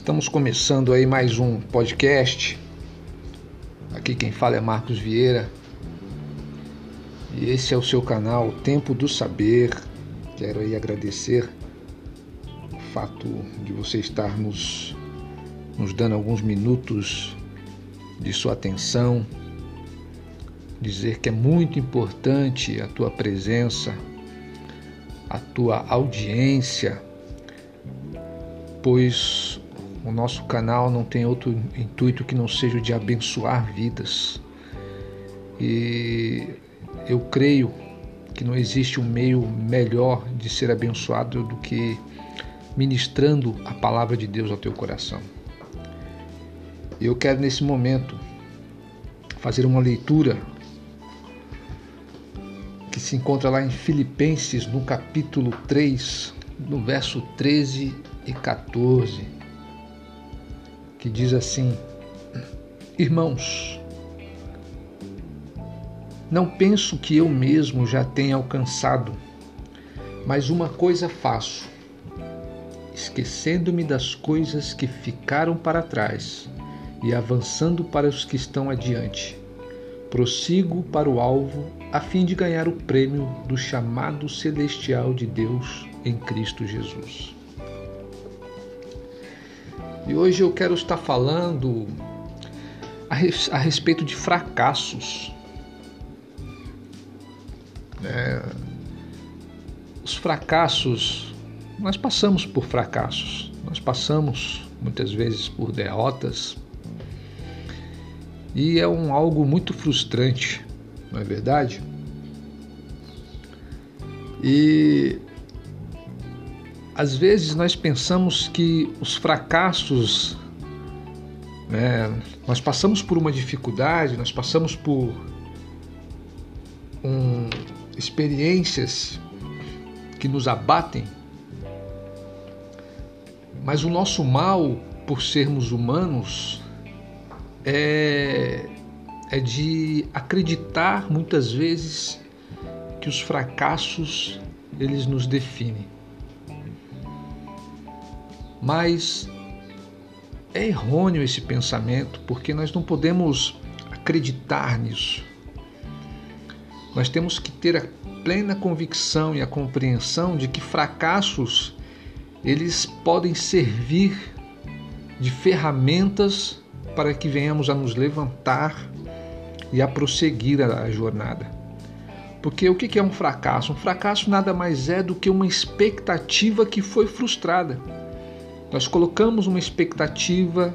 Estamos começando aí mais um podcast. Aqui quem fala é Marcos Vieira. E esse é o seu canal Tempo do Saber. Quero aí agradecer o fato de você estar nos, nos dando alguns minutos de sua atenção. Dizer que é muito importante a tua presença, a tua audiência, pois o nosso canal não tem outro intuito que não seja o de abençoar vidas. E eu creio que não existe um meio melhor de ser abençoado do que ministrando a palavra de Deus ao teu coração. Eu quero nesse momento fazer uma leitura que se encontra lá em Filipenses, no capítulo 3, no verso 13 e 14 que diz assim: Irmãos, não penso que eu mesmo já tenha alcançado, mas uma coisa faço, esquecendo-me das coisas que ficaram para trás e avançando para os que estão adiante. Prossigo para o alvo a fim de ganhar o prêmio do chamado celestial de Deus em Cristo Jesus. E hoje eu quero estar falando a, res, a respeito de fracassos. É, os fracassos, nós passamos por fracassos, nós passamos muitas vezes por derrotas e é um algo muito frustrante, não é verdade? E às vezes nós pensamos que os fracassos, né, nós passamos por uma dificuldade, nós passamos por um, experiências que nos abatem, mas o nosso mal, por sermos humanos, é, é de acreditar muitas vezes que os fracassos eles nos definem. Mas é errôneo esse pensamento, porque nós não podemos acreditar nisso. Nós temos que ter a plena convicção e a compreensão de que fracassos eles podem servir de ferramentas para que venhamos a nos levantar e a prosseguir a jornada. Porque o que é um fracasso? Um fracasso nada mais é do que uma expectativa que foi frustrada. Nós colocamos uma expectativa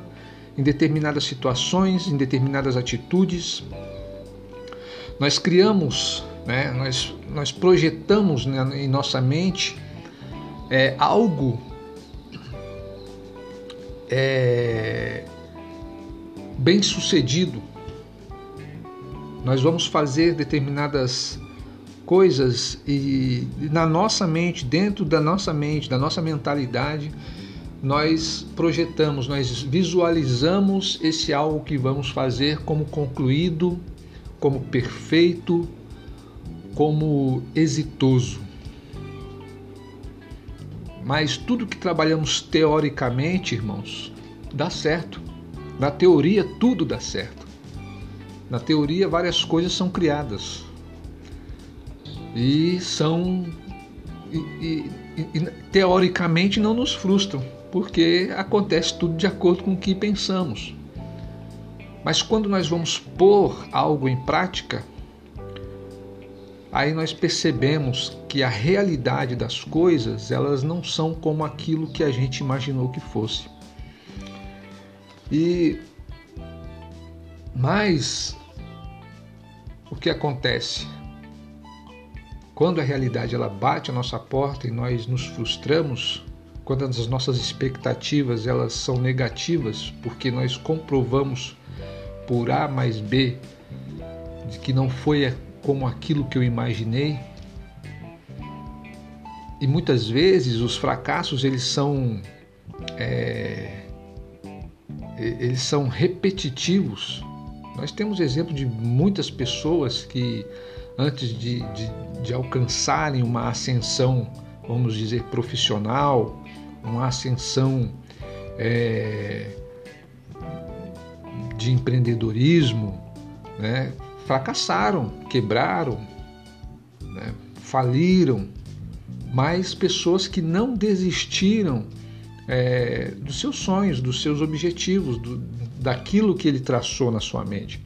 em determinadas situações, em determinadas atitudes. Nós criamos, né, nós, nós projetamos né, em nossa mente é, algo é, bem sucedido. Nós vamos fazer determinadas coisas e na nossa mente, dentro da nossa mente, da nossa mentalidade, nós projetamos, nós visualizamos esse algo que vamos fazer como concluído, como perfeito, como exitoso. Mas tudo que trabalhamos teoricamente, irmãos, dá certo. Na teoria, tudo dá certo. Na teoria, várias coisas são criadas e são e, e, e, teoricamente não nos frustram porque acontece tudo de acordo com o que pensamos. Mas quando nós vamos pôr algo em prática, aí nós percebemos que a realidade das coisas, elas não são como aquilo que a gente imaginou que fosse. E mas o que acontece? Quando a realidade ela bate a nossa porta e nós nos frustramos, quando as nossas expectativas elas são negativas, porque nós comprovamos por A mais B de que não foi como aquilo que eu imaginei. E muitas vezes os fracassos eles são é, eles são repetitivos. Nós temos exemplo de muitas pessoas que antes de, de, de alcançarem uma ascensão, vamos dizer, profissional, uma ascensão é, de empreendedorismo, né, fracassaram, quebraram, né, faliram, mas pessoas que não desistiram é, dos seus sonhos, dos seus objetivos, do, daquilo que ele traçou na sua mente.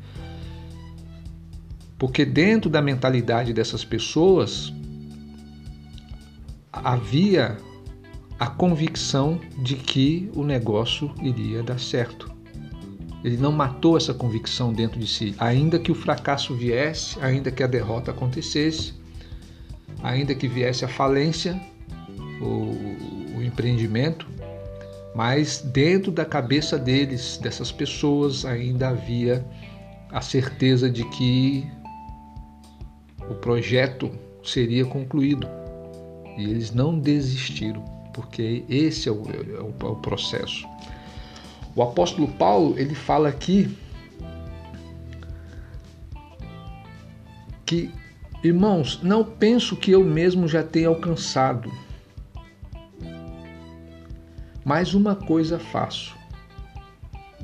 Porque dentro da mentalidade dessas pessoas havia a convicção de que o negócio iria dar certo. Ele não matou essa convicção dentro de si, ainda que o fracasso viesse, ainda que a derrota acontecesse, ainda que viesse a falência, o, o empreendimento, mas dentro da cabeça deles, dessas pessoas, ainda havia a certeza de que o projeto seria concluído. E eles não desistiram, porque esse é o, é o, é o processo. O apóstolo Paulo ele fala aqui que, irmãos, não penso que eu mesmo já tenha alcançado mais uma coisa faço.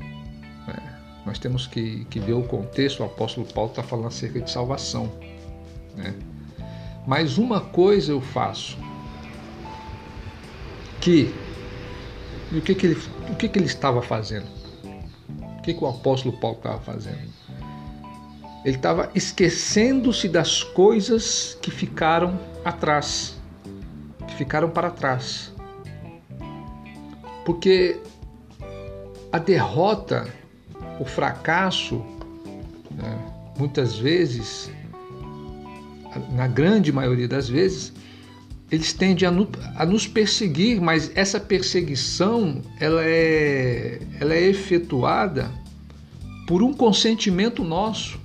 É, nós temos que, que, ver o contexto, o apóstolo Paulo está falando acerca de salvação. Né? Mas uma coisa eu faço. Que. E o que, que, ele, o que, que ele estava fazendo? O que, que o apóstolo Paulo estava fazendo? Ele estava esquecendo-se das coisas que ficaram atrás, que ficaram para trás. Porque a derrota, o fracasso, né, muitas vezes, na grande maioria das vezes, eles tendem a, no, a, nos perseguir, mas essa perseguição ela é, ela é efetuada por um consentimento nosso.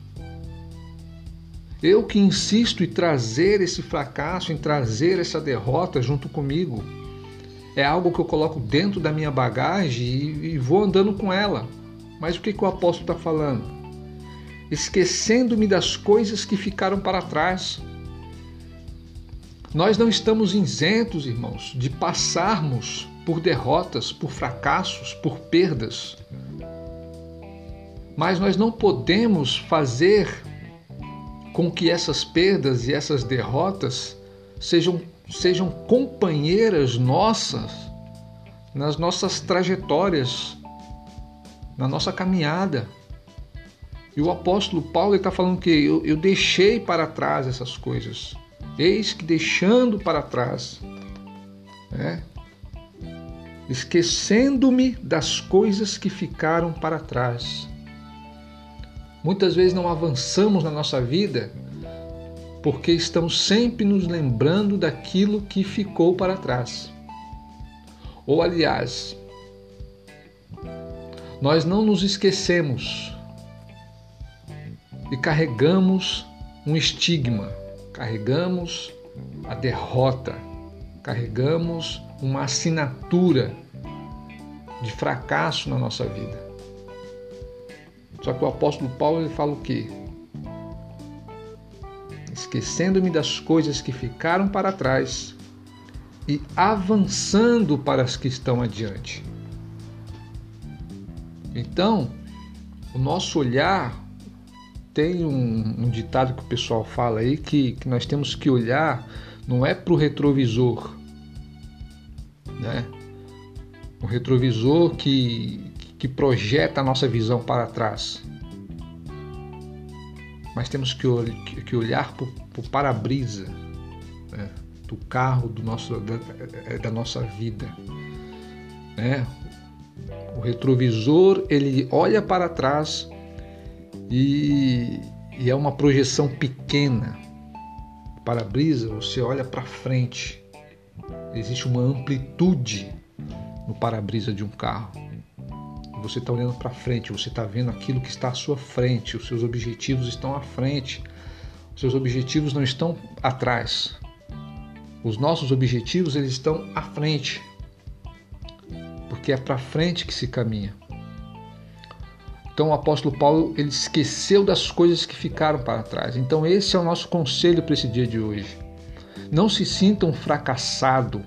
Eu que insisto em trazer esse fracasso, em trazer essa derrota junto comigo é algo que eu coloco dentro da minha bagagem e, e vou andando com ela. Mas o que, que o apóstolo está falando? Esquecendo-me das coisas que ficaram para trás. Nós não estamos isentos, irmãos, de passarmos por derrotas, por fracassos, por perdas. Mas nós não podemos fazer com que essas perdas e essas derrotas sejam sejam companheiras nossas nas nossas trajetórias, na nossa caminhada. E o apóstolo Paulo está falando que eu, eu deixei para trás essas coisas. Eis que deixando para trás, né? esquecendo-me das coisas que ficaram para trás. Muitas vezes não avançamos na nossa vida porque estamos sempre nos lembrando daquilo que ficou para trás. Ou, aliás, nós não nos esquecemos e carregamos um estigma, carregamos a derrota, carregamos uma assinatura de fracasso na nossa vida. Só que o apóstolo Paulo ele fala o quê? esquecendo-me das coisas que ficaram para trás e avançando para as que estão adiante. Então, o nosso olhar tem um, um ditado que o pessoal fala aí que, que nós temos que olhar não é para o retrovisor, né? O retrovisor que, que projeta a nossa visão para trás mas temos que, que olhar para o para-brisa né, do carro do nosso, da, é, da nossa vida. Né? O retrovisor ele olha para trás e, e é uma projeção pequena. Para-brisa você olha para frente. Existe uma amplitude no para-brisa de um carro você está olhando para frente, você está vendo aquilo que está à sua frente, os seus objetivos estão à frente, os seus objetivos não estão atrás. Os nossos objetivos eles estão à frente, porque é para frente que se caminha. Então o apóstolo Paulo ele esqueceu das coisas que ficaram para trás. Então esse é o nosso conselho para esse dia de hoje. Não se sinta um fracassado.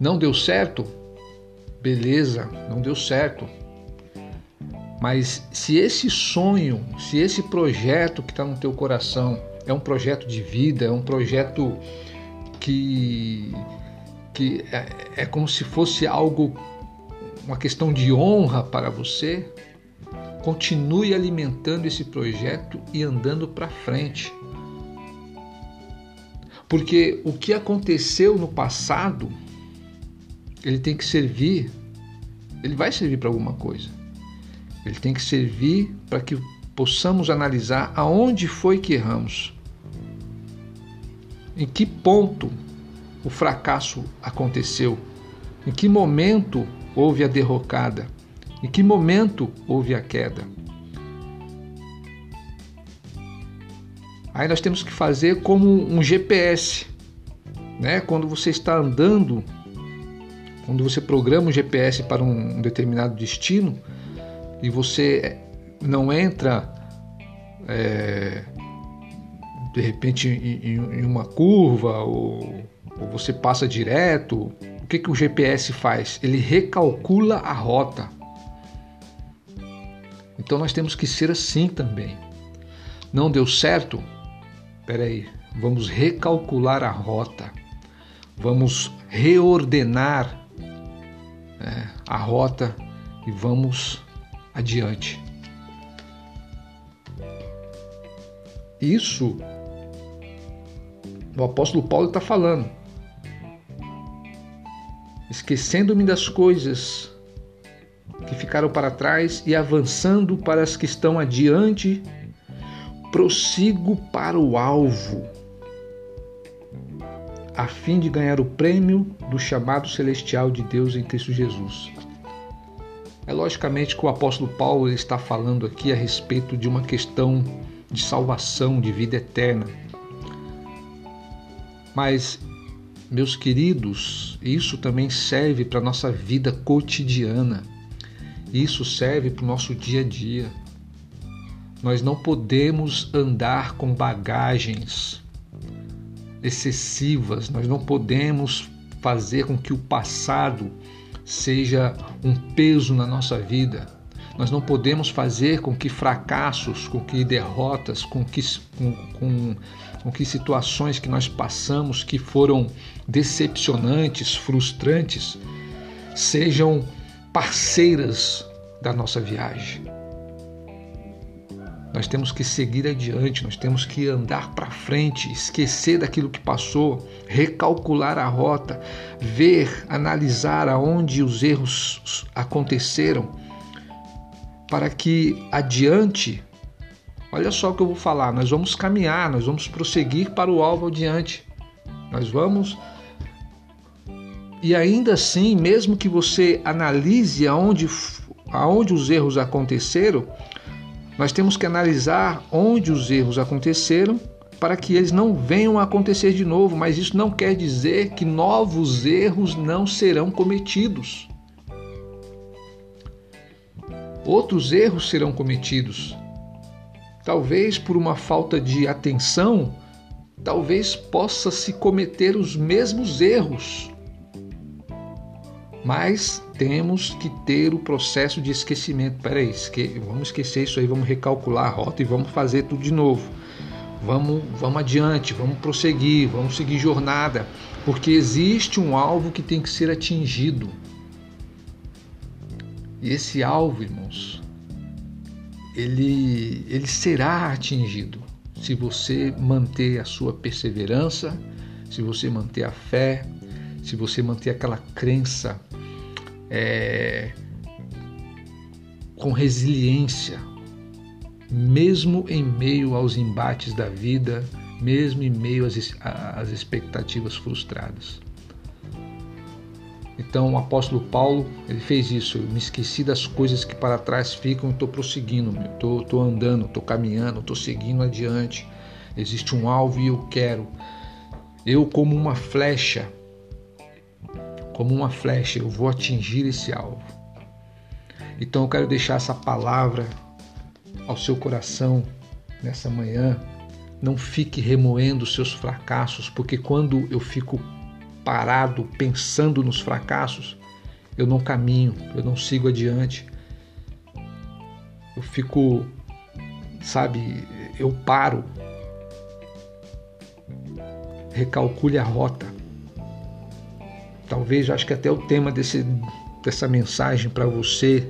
Não deu certo? beleza, não deu certo. Mas se esse sonho, se esse projeto que está no teu coração é um projeto de vida, é um projeto que, que é, é como se fosse algo, uma questão de honra para você, continue alimentando esse projeto e andando para frente. Porque o que aconteceu no passado, ele tem que servir, ele vai servir para alguma coisa. Ele tem que servir para que possamos analisar aonde foi que erramos. Em que ponto o fracasso aconteceu? Em que momento houve a derrocada? Em que momento houve a queda? Aí nós temos que fazer como um GPS, né? Quando você está andando, quando você programa um GPS para um determinado destino, e você não entra é, de repente em, em uma curva ou, ou, você passa direto, que, que o GPS faz? Ele recalcula a rota. Então nós temos que ser assim também. Não deu certo? Peraí, vamos recalcular a rota, vamos reordenar é, a rota e vamos adiante. Isso o apóstolo Paulo está falando. Esquecendo-me das coisas que ficaram para trás e avançando para as que estão adiante, prossigo para o alvo, a fim de ganhar o prêmio do chamado celestial de Deus em Cristo Jesus. É logicamente que o apóstolo Paulo está falando aqui a respeito de uma questão de salvação, de vida eterna. Mas, meus queridos, isso também serve para a nossa vida cotidiana. Isso serve para o nosso dia a dia. Nós não podemos andar com bagagens excessivas, nós não podemos fazer com que o passado seja um peso na nossa vida. Nós não podemos fazer com que fracassos, com que derrotas, com que, com, com, com que situações que nós passamos que foram decepcionantes, frustrantes, sejam parceiras da nossa viagem. Nós temos que seguir adiante, nós temos que andar para frente, esquecer daquilo que passou, recalcular a rota, ver, analisar aonde os erros aconteceram, para que adiante, olha só o que eu vou falar, nós vamos caminhar, nós vamos prosseguir para o alvo adiante. Nós vamos e ainda assim, mesmo que você analise aonde, aonde os erros aconteceram, nós temos que analisar onde os erros aconteceram para que eles não venham a acontecer de novo, mas isso não quer dizer que novos erros não serão cometidos. Outros erros serão cometidos. Talvez por uma falta de atenção, talvez possa se cometer os mesmos erros. Mas temos que ter o processo de esquecimento. Peraí, esque... vamos esquecer isso aí, vamos recalcular a rota e vamos fazer tudo de novo. Vamos, vamos adiante, vamos prosseguir, vamos seguir jornada, porque existe um alvo que tem que ser atingido. E esse alvo, irmãos, ele, ele será atingido se você manter a sua perseverança, se você manter a fé, se você manter aquela crença é, com resiliência, mesmo em meio aos embates da vida, mesmo em meio às, às expectativas frustradas. Então o apóstolo Paulo ele fez isso. Eu me esqueci das coisas que para trás ficam. Estou prosseguindo, estou andando, estou caminhando, estou seguindo adiante. Existe um alvo e eu quero. Eu como uma flecha como uma flecha, eu vou atingir esse alvo. Então eu quero deixar essa palavra ao seu coração nessa manhã. Não fique remoendo seus fracassos, porque quando eu fico parado pensando nos fracassos, eu não caminho, eu não sigo adiante. Eu fico, sabe, eu paro. Recalcule a rota. Talvez, acho que até o tema desse, dessa mensagem para você,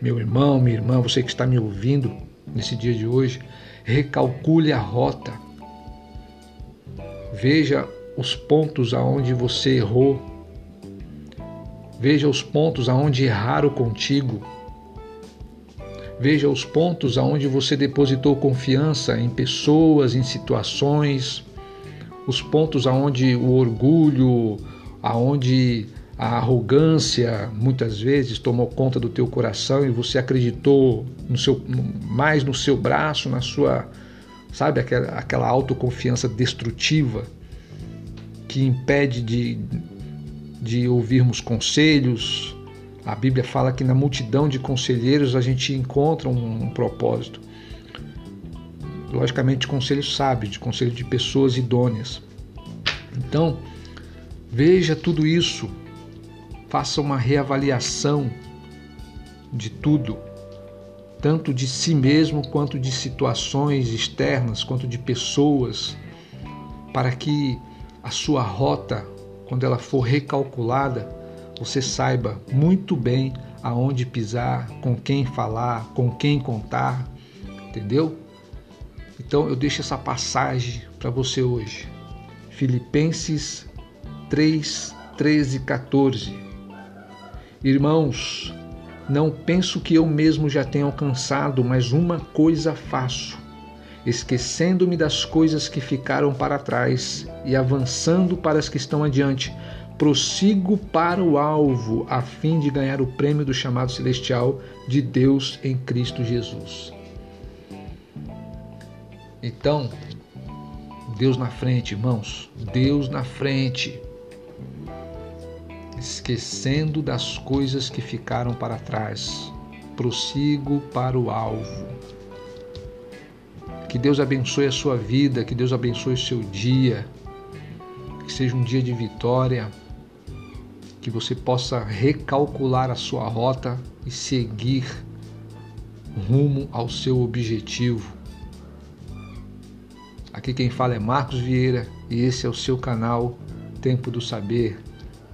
meu irmão, minha irmã, você que está me ouvindo nesse dia de hoje, recalcule a rota. Veja os pontos aonde você errou. Veja os pontos aonde erraram contigo. Veja os pontos aonde você depositou confiança em pessoas, em situações, os pontos aonde o orgulho, aonde a arrogância muitas vezes tomou conta do teu coração e você acreditou no seu, mais no seu braço, na sua, sabe, aquela, aquela autoconfiança destrutiva que impede de, de ouvirmos conselhos. A Bíblia fala que na multidão de conselheiros a gente encontra um, um propósito. Logicamente, conselhos sábios, de conselho de pessoas idôneas. Então, Veja tudo isso, faça uma reavaliação de tudo, tanto de si mesmo quanto de situações externas, quanto de pessoas, para que a sua rota, quando ela for recalculada, você saiba muito bem aonde pisar, com quem falar, com quem contar, entendeu? Então eu deixo essa passagem para você hoje. Filipenses 3, 13 e 14. Irmãos, não penso que eu mesmo já tenha alcançado, mas uma coisa faço, esquecendo-me das coisas que ficaram para trás e avançando para as que estão adiante, prossigo para o alvo, a fim de ganhar o prêmio do chamado celestial de Deus em Cristo Jesus. Então, Deus na frente, irmãos, Deus na frente esquecendo das coisas que ficaram para trás. Prossigo para o alvo. Que Deus abençoe a sua vida, que Deus abençoe o seu dia, que seja um dia de vitória, que você possa recalcular a sua rota e seguir rumo ao seu objetivo. Aqui quem fala é Marcos Vieira e esse é o seu canal Tempo do Saber